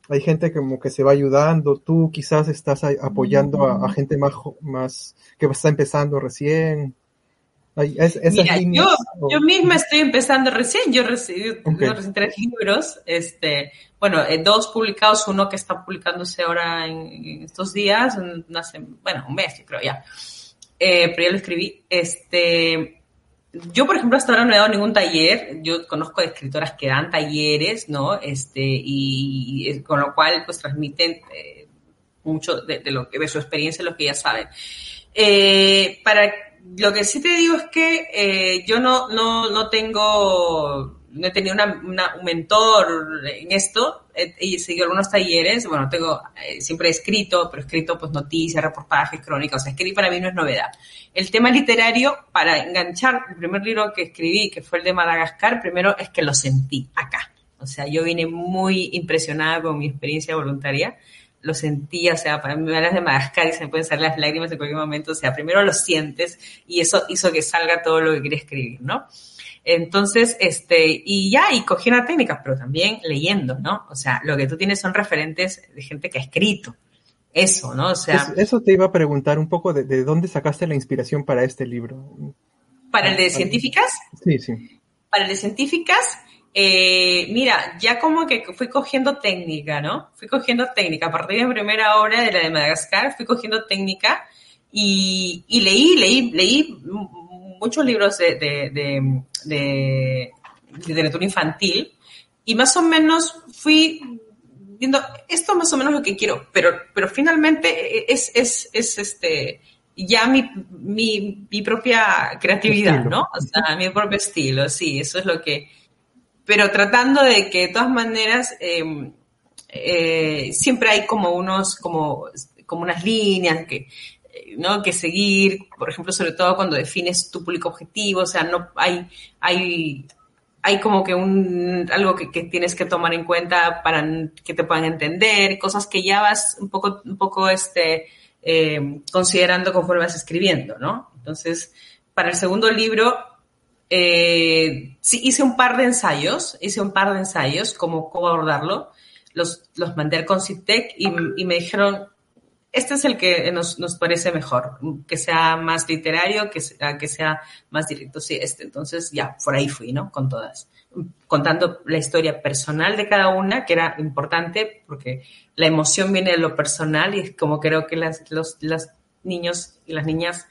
hay gente como que se va ayudando, tú quizás estás apoyando a, a gente más, más que está empezando recién. Es, Mira, líneas, yo, o... yo, misma estoy empezando recién, yo recibí okay. tres libros, este, bueno, eh, dos publicados, uno que está publicándose ahora en, estos días, hace, bueno, un mes, yo creo ya, eh, pero ya lo escribí, este, yo, por ejemplo, hasta ahora no he dado ningún taller, yo conozco de escritoras que dan talleres, ¿no? Este, y, y con lo cual, pues, transmiten eh, mucho de, de, lo que, de su experiencia, lo que ya saben. Eh, para lo que sí te digo es que eh, yo no, no, no tengo, no he tenido una, una, un mentor en esto, he, seguido algunos talleres, bueno, tengo, eh, siempre he escrito, pero he escrito pues noticias, reportajes, crónicas, o sea, escribir para mí no es novedad. El tema literario, para enganchar, el primer libro que escribí, que fue el de Madagascar, primero es que lo sentí acá. O sea, yo vine muy impresionada con mi experiencia voluntaria lo sentía, o sea, para mí me hablas de Madagascar y se me pueden salir las lágrimas en cualquier momento, o sea, primero lo sientes y eso hizo que salga todo lo que quería escribir, ¿no? Entonces, este, y ya, y cogí una técnica, pero también leyendo, ¿no? O sea, lo que tú tienes son referentes de gente que ha escrito. Eso, ¿no? O sea. Eso, eso te iba a preguntar un poco de, de, dónde sacaste la inspiración para este libro. ¿Para el de científicas? Sí, sí. Para el de científicas, eh, mira, ya como que fui cogiendo técnica, ¿no? Fui cogiendo técnica. A partir de la primera hora de la de Madagascar, fui cogiendo técnica y, y leí, leí, leí muchos libros de, de, de, de, literatura infantil y más o menos fui viendo esto más o menos lo que quiero, pero, pero finalmente es, es, es este ya mi, mi, mi propia creatividad, ¿no? O sea, mi propio estilo, sí, eso es lo que... Pero tratando de que de todas maneras em, eh, siempre hay como unos, como, como unas líneas que, ¿no? que seguir, por ejemplo, sobre todo cuando defines tu público objetivo, o sea, no hay, hay, hay como que un, algo que, que, tienes que tomar en cuenta para que te puedan entender, cosas que ya vas un poco, un poco, este, eh, considerando conforme vas escribiendo, ¿no? Entonces, para el segundo libro, eh, sí hice un par de ensayos, hice un par de ensayos, cómo, cómo abordarlo, los, los mandé al Concitec y, y me dijeron, este es el que nos, nos, parece mejor, que sea más literario, que sea, que sea más directo. Sí, este. Entonces ya, por ahí fui, ¿no? Con todas. Contando la historia personal de cada una, que era importante porque la emoción viene de lo personal y es como creo que las, los, los niños y las niñas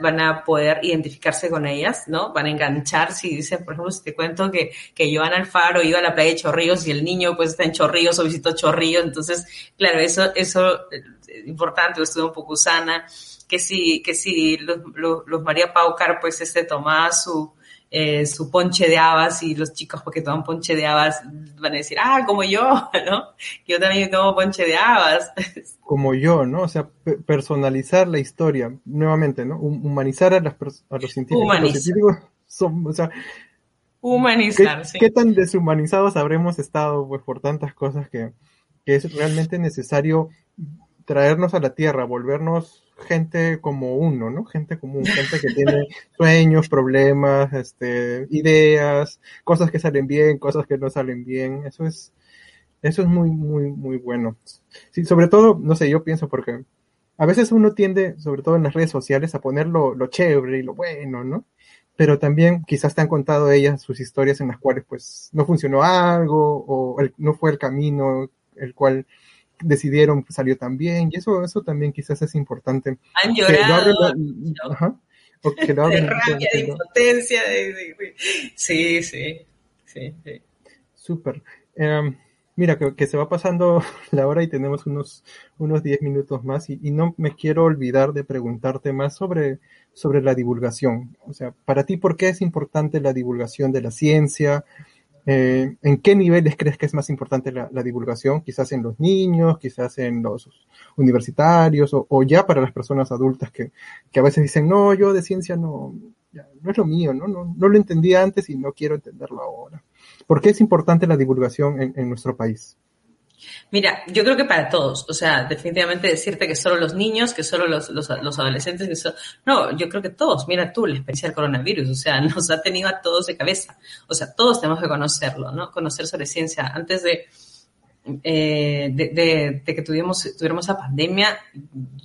van a poder identificarse con ellas, ¿no? Van a enganchar, si dice, por ejemplo, si te cuento que, que Joana Alfaro iba a la playa de Chorrillos y el niño pues está en Chorrillos o visitó Chorrillos, entonces, claro, eso, eso es importante, estuvo un poco sana, que si, que si los, los, los María Paucar pues este tomaba su, eh, su ponche de habas y los chicos porque toman ponche de habas van a decir, ah, como yo, ¿no? Yo también tomo ponche de habas. Como yo, ¿no? O sea, personalizar la historia, nuevamente, ¿no? Humanizar a, las, a los científicos. Humanizar. Los científicos son, o sea, Humanizar, ¿qué, sí. ¿Qué tan deshumanizados habremos estado pues, por tantas cosas que, que es realmente necesario traernos a la Tierra, volvernos gente como uno, ¿no? Gente común, gente que tiene sueños, problemas, este, ideas, cosas que salen bien, cosas que no salen bien. Eso es, eso es muy, muy, muy bueno. Sí, sobre todo, no sé, yo pienso porque a veces uno tiende, sobre todo en las redes sociales, a poner lo, lo chévere y lo bueno, ¿no? Pero también quizás te han contado ellas sus historias en las cuales pues no funcionó algo o el, no fue el camino el cual decidieron salió tan bien y eso eso también quizás es importante. Han llorado ¿no? ajá, o que lo de rabia de impotencia de, de, de, sí sí sí, sí. súper. Um, mira que, que, se va pasando la hora y tenemos unos unos 10 minutos más y, y, no me quiero olvidar de preguntarte más sobre sobre la divulgación. O sea para ti por qué es importante la divulgación de la ciencia eh, ¿En qué niveles crees que es más importante la, divulgación? Quizás en los niños, quizás en los universitarios o, ya para las personas adultas que, que, a veces dicen, no, yo de ciencia no, no es lo mío, ¿no? ¿no? No lo entendía antes y no quiero entenderlo ahora. ¿Por qué es importante la divulgación en, en nuestro país? Mira, yo creo que para todos, o sea, definitivamente decirte que solo los niños, que solo los, los, adolescentes, que solo... no, yo creo que todos, mira tú, la experiencia del coronavirus, o sea, nos ha tenido a todos de cabeza, o sea, todos tenemos que conocerlo, ¿no? Conocer sobre ciencia. Antes de, eh, de, que tuviéramos, tuviéramos esa pandemia,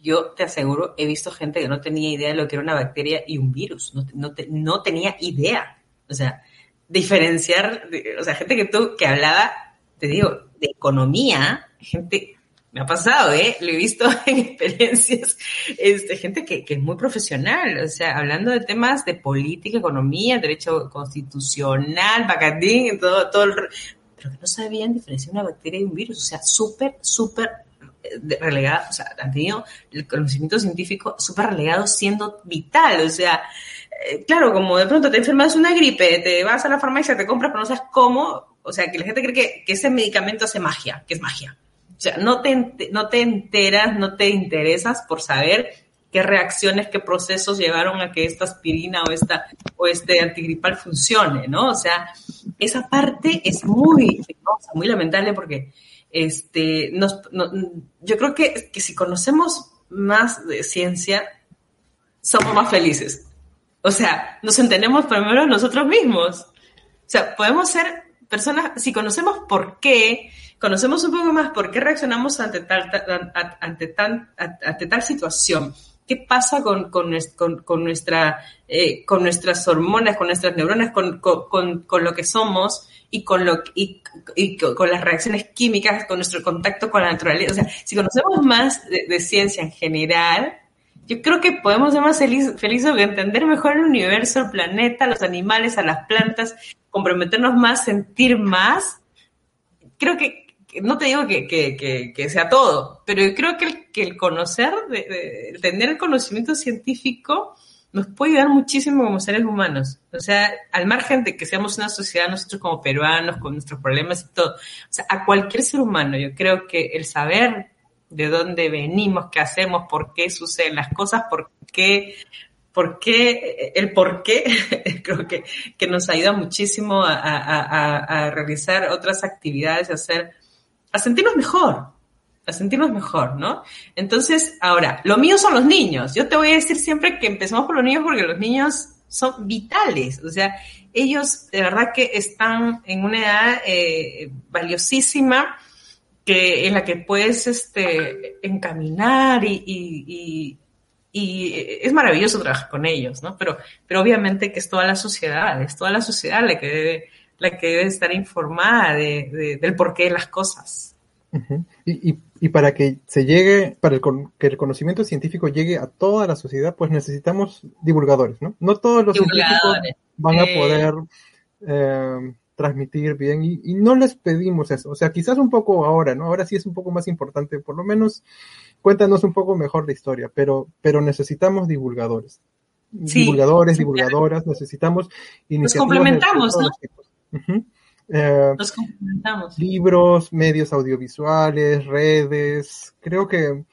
yo te aseguro, he visto gente que no tenía idea de lo que era una bacteria y un virus, no, no, no tenía idea, o sea, diferenciar, o sea, gente que tú, que hablaba, te digo, de economía, gente, me ha pasado, ¿eh? Lo he visto en experiencias, este, gente que, que es muy profesional, o sea, hablando de temas de política, economía, derecho constitucional, bacardín, todo, todo el, pero que no sabían diferenciar una bacteria y un virus, o sea, súper, súper relegado, o sea, han tenido el conocimiento científico súper relegado siendo vital, o sea, eh, claro, como de pronto te enfermas una gripe, te vas a la farmacia, te compras, pero no sabes cómo, o sea, que la gente cree que, que ese medicamento hace magia, que es magia. O sea, no te, no te enteras, no te interesas por saber qué reacciones, qué procesos llevaron a que esta aspirina o, esta, o este antigripal funcione, ¿no? O sea, esa parte es muy, muy lamentable porque este, no, yo creo que, que si conocemos más de ciencia, somos más felices. O sea, nos entendemos primero nosotros mismos. O sea, podemos ser personas, si conocemos por qué, conocemos un poco más por qué reaccionamos ante tal, ante tal, ante tal situación. ¿Qué pasa con, con, con, con nuestra, eh, con nuestras hormonas, con nuestras neuronas, con, con lo que somos y con lo y, y, con las reacciones químicas, con nuestro contacto con la naturaleza? O sea, si conocemos más de, de ciencia en general, yo creo que podemos ser más felices que entender mejor el universo, el planeta, los animales, a las plantas, comprometernos más, sentir más. Creo que, no te digo que, sea todo, pero yo creo que el, que el conocer, de, tener el conocimiento científico, nos puede ayudar muchísimo como seres humanos. O sea, al margen de que seamos una sociedad, nosotros como peruanos, con nuestros problemas y todo, o sea, a cualquier ser humano, yo creo que el saber de dónde venimos, qué hacemos, por qué suceden las cosas, por qué, por qué, el por qué, creo que, que nos ayuda muchísimo a, a, a, realizar otras actividades, a hacer, a sentirnos mejor, a sentirnos mejor, ¿no? Entonces, ahora, lo mío son los niños. Yo te voy a decir siempre que empecemos por los niños porque los niños son vitales, o sea, ellos de verdad que están en una edad eh, valiosísima que en la que puedes este, encaminar y, y, es maravilloso trabajar con ellos, ¿no? Pero, pero obviamente que es toda la sociedad, es toda la sociedad la que debe, la que debe estar informada de, del porqué de las cosas. y, y, para que se llegue, para el, que el conocimiento científico llegue a toda la sociedad, pues necesitamos divulgadores, ¿no? No todos los científicos van a poder eh, transmitir bien y, no les pedimos eso. O sea, quizás un poco ahora, ¿no? Ahora sí es un poco más importante, por lo menos cuéntanos un poco mejor la historia, pero, pero necesitamos divulgadores. divulgadores, divulgadoras, necesitamos iniciativas. Nos complementamos, ¿no? Eh, Nos complementamos. Libros, medios audiovisuales, redes, creo que,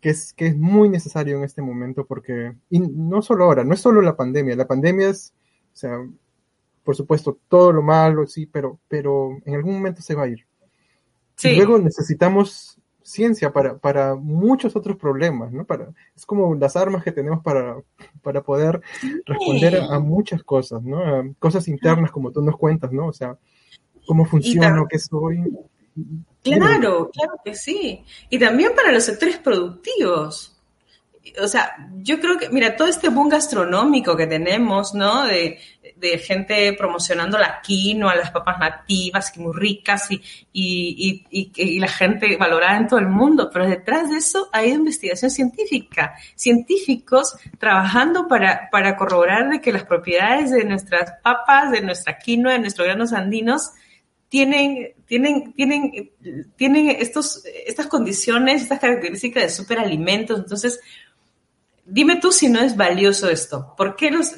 que, es, que es muy necesario en este momento porque, y no solo ahora, no es solo la pandemia, la pandemia es, o sea, por supuesto, todo lo malo, sí, pero, pero en algún momento se va a ir. Y luego necesitamos ciencia para, para muchos otros problemas, ¿no? Para, es como las armas que tenemos para, para poder responder a, muchas cosas, ¿no? cosas internas como tú nos cuentas, ¿no? O sea, cómo funciona, qué soy. Claro, claro que sí. Y también para los sectores productivos o sea, yo creo que, mira, todo este boom gastronómico que tenemos, ¿no? De, gente promocionando la quinoa, las papas nativas, que muy ricas y, y, y, y, la gente valorada en todo el mundo, pero detrás de eso hay investigación científica, científicos trabajando para, para corroborar de que las propiedades de nuestras papas, de nuestra quinoa, de nuestros granos andinos, tienen, tienen, tienen, tienen estos, estas condiciones, estas características de superalimentos. Entonces, dime tú si no es valioso esto. ¿Por qué los,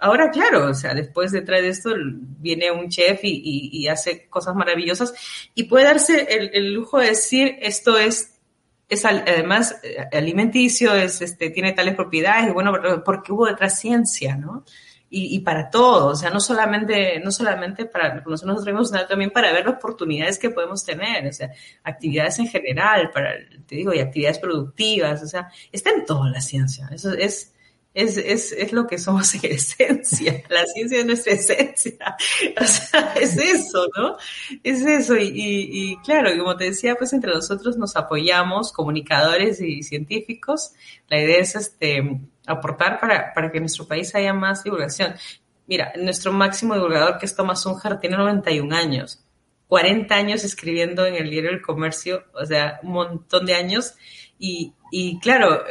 ahora claro, o sea, después detrás de esto viene un chef y, hace cosas maravillosas y puede darse el, lujo de decir esto es, es además eh, alimenticio, es, este, tiene tales propiedades y bueno, porque hubo detrás ciencia, ¿no? Y, para todo, o sea, no solamente, no solamente para conocer nosotros mismos, sino también para ver las oportunidades que podemos tener, o sea, actividades en general, para, te digo, y actividades productivas, o sea, está en toda la ciencia, eso es, es, es, es lo que somos en esencia, la ciencia es nuestra esencia, o sea, es eso, ¿no? Es eso, y, y, y claro, como te decía, pues entre nosotros nos apoyamos, comunicadores y científicos, la idea es este, aportar para, para que en nuestro país haya más divulgación. Mira, nuestro máximo divulgador, que es Tomás Unjar, tiene 91 años, 40 años escribiendo en el diario El Comercio, o sea, un montón de años. Y, y claro,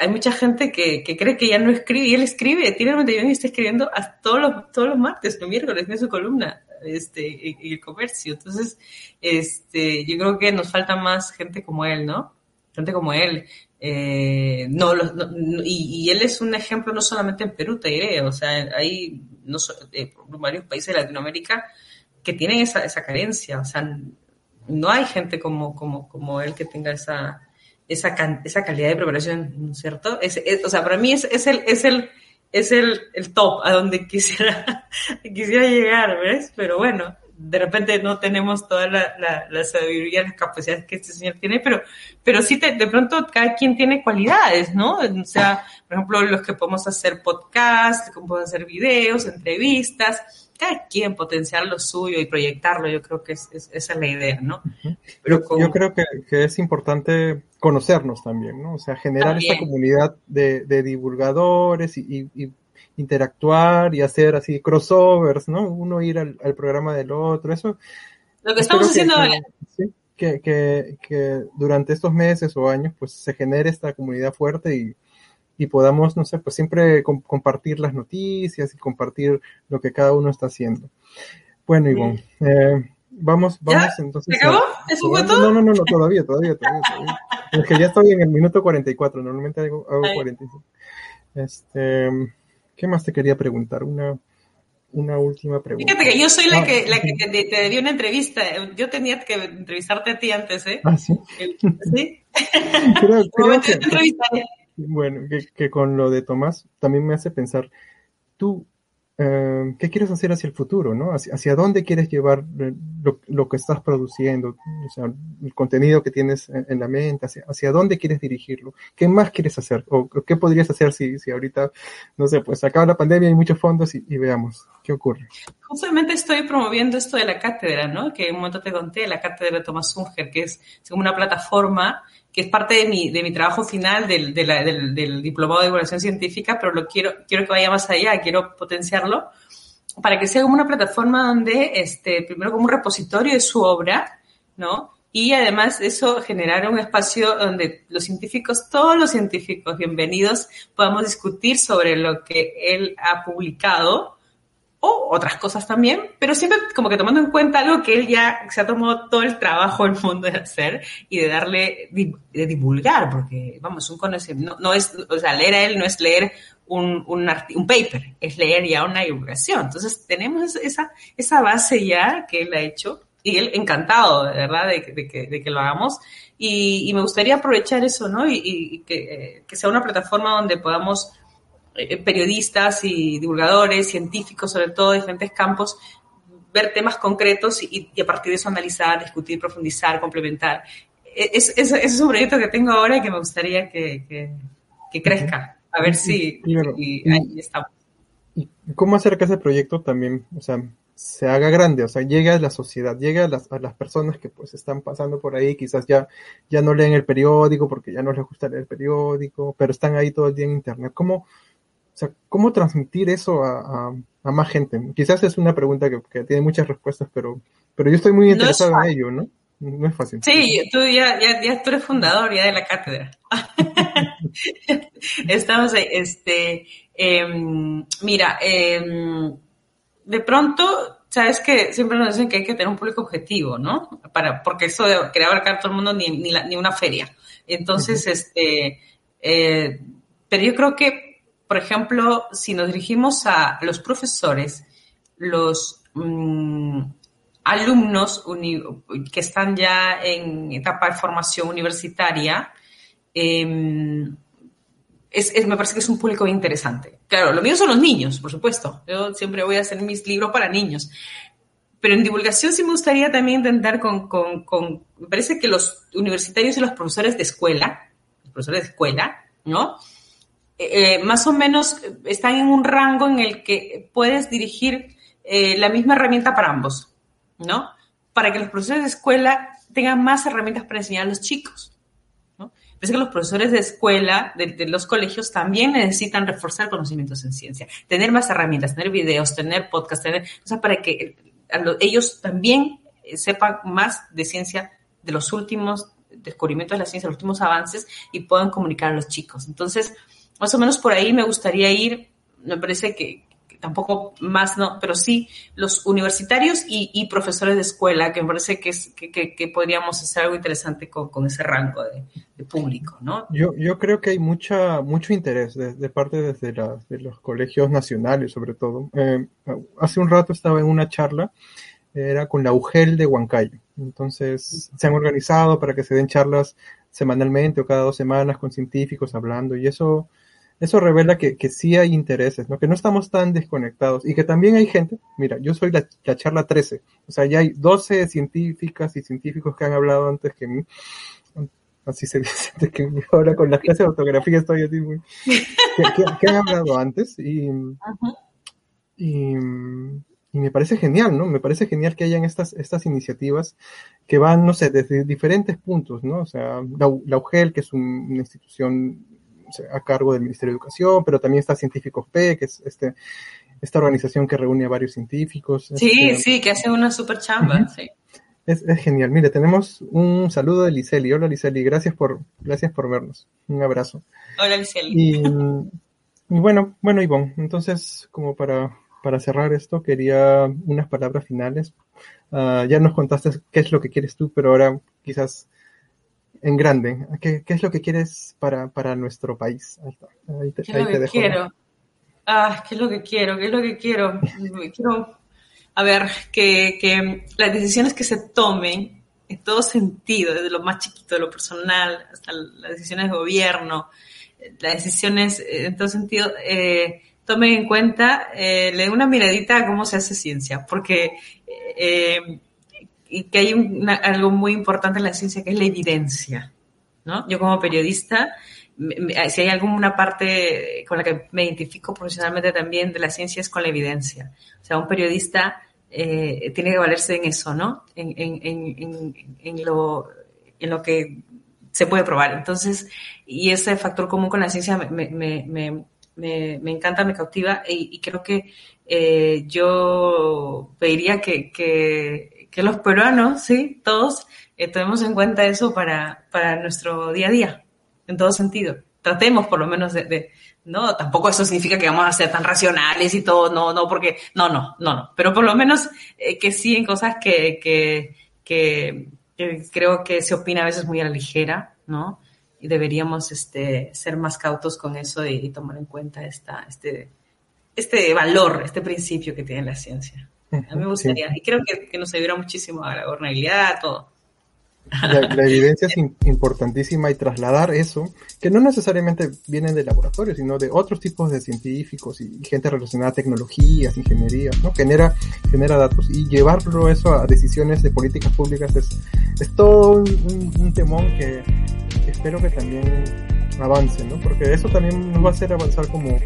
hay mucha gente que, que, cree que ya no escribe, y él escribe, tiene 91 años y está escribiendo a todos los, todos los martes, los miércoles, en su columna este, en, el comercio. Entonces, este, yo creo que nos falta más gente como él, ¿no? Gente como él. Eh, no, y, él es un ejemplo no solamente en Perú, te diré, o sea, hay no, eh, varios países de Latinoamérica que tienen esa, esa carencia, o sea, no hay gente como, como, como él que tenga esa, esa, esa calidad de preparación, ¿no es cierto? Es, o sea, para mí es, es el, es el, es el, el top a donde quisiera, quisiera llegar, ¿ves? Pero bueno, de repente no tenemos toda la, la, la, sabiduría, las capacidades que este señor tiene, pero, pero sí de pronto cada quien tiene cualidades, ¿no? O sea, por ejemplo, los que podemos hacer podcasts, que podemos hacer videos, entrevistas, cada quien potenciar lo suyo y proyectarlo, yo creo que es, esa es la idea, ¿no? Pero Yo creo que, que, es importante conocernos también, ¿no? O sea, generar esta comunidad de, de divulgadores y, y interactuar y hacer así crossovers, ¿no? Uno ir al, programa del otro, eso. Lo que estamos haciendo ahora. Que, que, que, durante estos meses o años pues se genere esta comunidad fuerte y, y podamos, no sé, pues siempre compartir las noticias y compartir lo que cada uno está haciendo. Bueno, Ivonne, eh, vamos, vamos entonces. ¿Se acabó? ¿Es un No, no, no, no, todavía, todavía, todavía, Es que ya estoy en el minuto 44, normalmente hago, hago 45. Este, ¿qué más te quería preguntar? Una, una última pregunta. Fíjate que yo soy la ah, que, la que te, te, dio una entrevista. Yo tenía que entrevistarte a ti antes, ¿eh? Ah, sí. Sí. creo, creo que, bueno, que, que, con lo de Tomás también me hace pensar, tú, eh, ¿qué quieres hacer hacia el futuro? ¿no? ¿Hacia, dónde quieres llevar eh, lo, que estás produciendo? O sea, el contenido que tienes en, la mente, hacia, hacia, dónde quieres dirigirlo? ¿Qué más quieres hacer? ¿O qué podrías hacer si, si ahorita, no sé, pues acaba la pandemia, hay muchos fondos y, veamos qué ocurre? Justamente estoy promoviendo esto de la cátedra, ¿no? Que un momento te conté, la cátedra de Tomás Unger, que es como una plataforma que es parte de mi, de mi trabajo final del, del, del, diplomado de divulgación científica, pero lo quiero, quiero que vaya más allá, quiero potenciarlo para que sea como una plataforma donde, este, primero como un repositorio de su obra, ¿no? Y además eso generar un espacio donde los científicos, todos los científicos bienvenidos, podamos discutir sobre lo que él ha publicado, o otras cosas también, pero siempre como que tomando en cuenta algo que él ya se ha tomado todo el trabajo del mundo de hacer y de darle, de divulgar, porque vamos, un conocimiento, no, no es, o sea, leer a él no es leer un, un, un, paper, es leer ya una divulgación. Entonces tenemos esa, esa base ya que él ha hecho y él encantado, de verdad, de, de, que, de que lo hagamos. Y, y, me gustaría aprovechar eso, ¿no? Y, y que, que sea una plataforma donde podamos eh, periodistas y divulgadores, científicos, sobre todo de diferentes campos, ver temas concretos y, y, a partir de eso analizar, discutir, profundizar, complementar. E, es, es, es un proyecto que tengo ahora y que me gustaría que, que, que crezca. A ver si y, ahí estamos. ¿Y cómo hacer que ese proyecto también, o sea, se haga grande, o sea, llegue a la sociedad, llegue a las, a las personas que pues están pasando por ahí, quizás ya, ya no leen el periódico porque ya no les gusta leer el periódico, pero están ahí todo el día en internet. ¿Cómo, sea, ¿cómo transmitir eso a, a, a más gente? Quizás es una pregunta que, que, tiene muchas respuestas, pero, pero yo estoy muy interesado no en ello, ¿no? No es fácil. Sí, tú ya, ya, ya tú eres fundador ya de la cátedra. Estamos ahí, este, eh, mira, eh, de pronto, sabes que siempre nos dicen que hay que tener un público objetivo, ¿no? Para, porque eso de querer abarcar todo el mundo ni, ni, la, ni una feria. Entonces, uh -huh. este, eh, pero yo creo que por ejemplo, si nos dirigimos a los profesores, los mmm, alumnos que están ya en etapa de formación universitaria, eh, es, me parece que es un público interesante. Claro, lo mío son los niños, por supuesto. Yo siempre voy a hacer mis libros para niños. Pero en divulgación sí me gustaría también intentar con, con me parece que los universitarios y los profesores de escuela, los profesores de escuela, ¿no? Eh, más o menos están en un rango en el que puedes dirigir eh, la misma herramienta para ambos, ¿no? Para que los profesores de escuela tengan más herramientas para enseñar a los chicos. ¿no? Parece que los profesores de escuela, de, de, los colegios, también necesitan reforzar conocimientos en ciencia, tener más herramientas, tener videos, tener podcasts, tener, o sea, para que ellos también sepan más de ciencia de los últimos descubrimientos de la ciencia, los últimos avances y puedan comunicar a los chicos. Entonces, más o menos por ahí me gustaría ir, me parece que, que tampoco más, no, pero sí los universitarios y, y, profesores de escuela, que me parece que, es, que, que podríamos hacer algo interesante con, con ese rango de, público, ¿no? Yo, yo creo que hay mucha, mucho interés de, de parte desde la, de los colegios nacionales, sobre todo. Eh, hace un rato estaba en una charla, era con la UGEL de Huancayo. Entonces, se han organizado para que se den charlas semanalmente o cada dos semanas con científicos hablando y eso eso revela que, que sí hay intereses, ¿no? Que no estamos tan desconectados y que también hay gente, mira, yo soy la, la charla 13, o sea, ya hay 12 científicas y científicos que han hablado antes que mí, así se dice, antes que ahora con la clase de fotografía estoy así muy, que, que, que han hablado antes y, y, y me parece genial, ¿no? Me parece genial que hayan estas, estas iniciativas que van, no sé, desde diferentes puntos, ¿no? O sea, la, la UGEL, que es un, una institución a cargo del Ministerio de Educación, pero también está Científicos P, que es este, esta organización que reúne a varios científicos. Sí, este, sí, que hace una super chamba, uh sí. Es, genial. Mire, tenemos un saludo de Liseli. Hola Liseli, gracias por, gracias por vernos. Un abrazo. Hola Liseli. Y, bueno, bueno Ivonne, entonces como para, para cerrar esto, quería unas palabras finales. Ah, ya nos contaste qué es lo que quieres tú, pero ahora quizás en grande, ¿qué, qué es lo que quieres para, para nuestro país? Ahí, está. ¿Qué es lo que quiero? Ah, ¿qué es lo que quiero? ¿Qué es lo que quiero? quiero a ver, que, las decisiones que se tomen en todo sentido, desde lo más chiquito de lo personal hasta las decisiones de gobierno, las decisiones eh, en todo sentido, eh, tomen en cuenta, eh, le den una miradita a cómo se hace ciencia, porque eh, y que hay algo muy importante en la ciencia que es la evidencia, ¿no? Yo como periodista si hay alguna parte con la que me identifico profesionalmente también de la ciencia es con la evidencia. O sea, un periodista eh, tiene que valerse en eso, ¿no? En, en, en, lo, en lo que se puede probar. Entonces, y ese factor común con la ciencia me, me, me, me encanta, me cautiva y, creo que eh, yo pediría que, que, que, los peruanos, sí, todos, eh, tomemos en cuenta eso para, para nuestro día a día en todo sentido. Tratemos por lo menos de, no, tampoco eso significa que vamos a ser tan racionales y todo, no, no, porque, no, no, no, no, pero por lo menos eh, que sí en cosas que, que, que, creo que se opina a veces muy a la ligera, ¿no? Y deberíamos este, ser más cautos con eso y, tomar en cuenta esta, este, este valor, este principio que tiene la ciencia. A mí me gustaría, y creo que, que nos ayudará muchísimo a la gobernabilidad, a todo. La, evidencia es importantísima y trasladar eso, que no necesariamente viene de laboratorios, sino de otros tipos de científicos y gente relacionada a tecnologías, ingeniería, ¿no? Genera, genera datos y llevarlo eso a decisiones de políticas públicas es, es todo un, temón que, espero que también avance, ¿no? Porque eso también nos va a hacer avanzar como,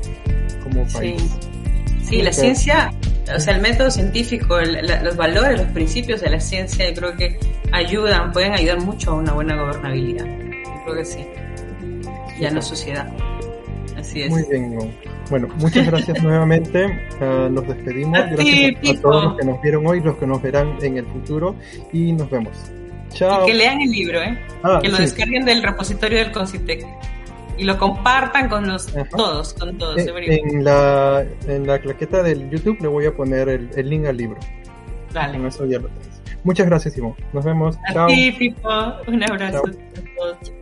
como país. Sí, la ciencia, o sea, el método científico, los valores, los principios de la ciencia, yo creo que ayudan, pueden ayudar mucho a una buena gobernabilidad. Yo creo que sí. Ya en la sociedad. Así es. Muy bien, Bueno, muchas gracias nuevamente. Uh, nos despedimos. gracias a, todos los que nos vieron hoy, los que nos verán en el futuro y nos vemos. Chao. Y que lean el libro, ¿eh? Ah, que lo descarguen del repositorio del Concitec y lo compartan con los todos, con todos. En, la, en la claqueta del YouTube le voy a poner el, el link al libro. Dale. Con eso ya lo Muchas gracias, Simón. Nos vemos. A Chao. ti, Pipo. Un abrazo a todos.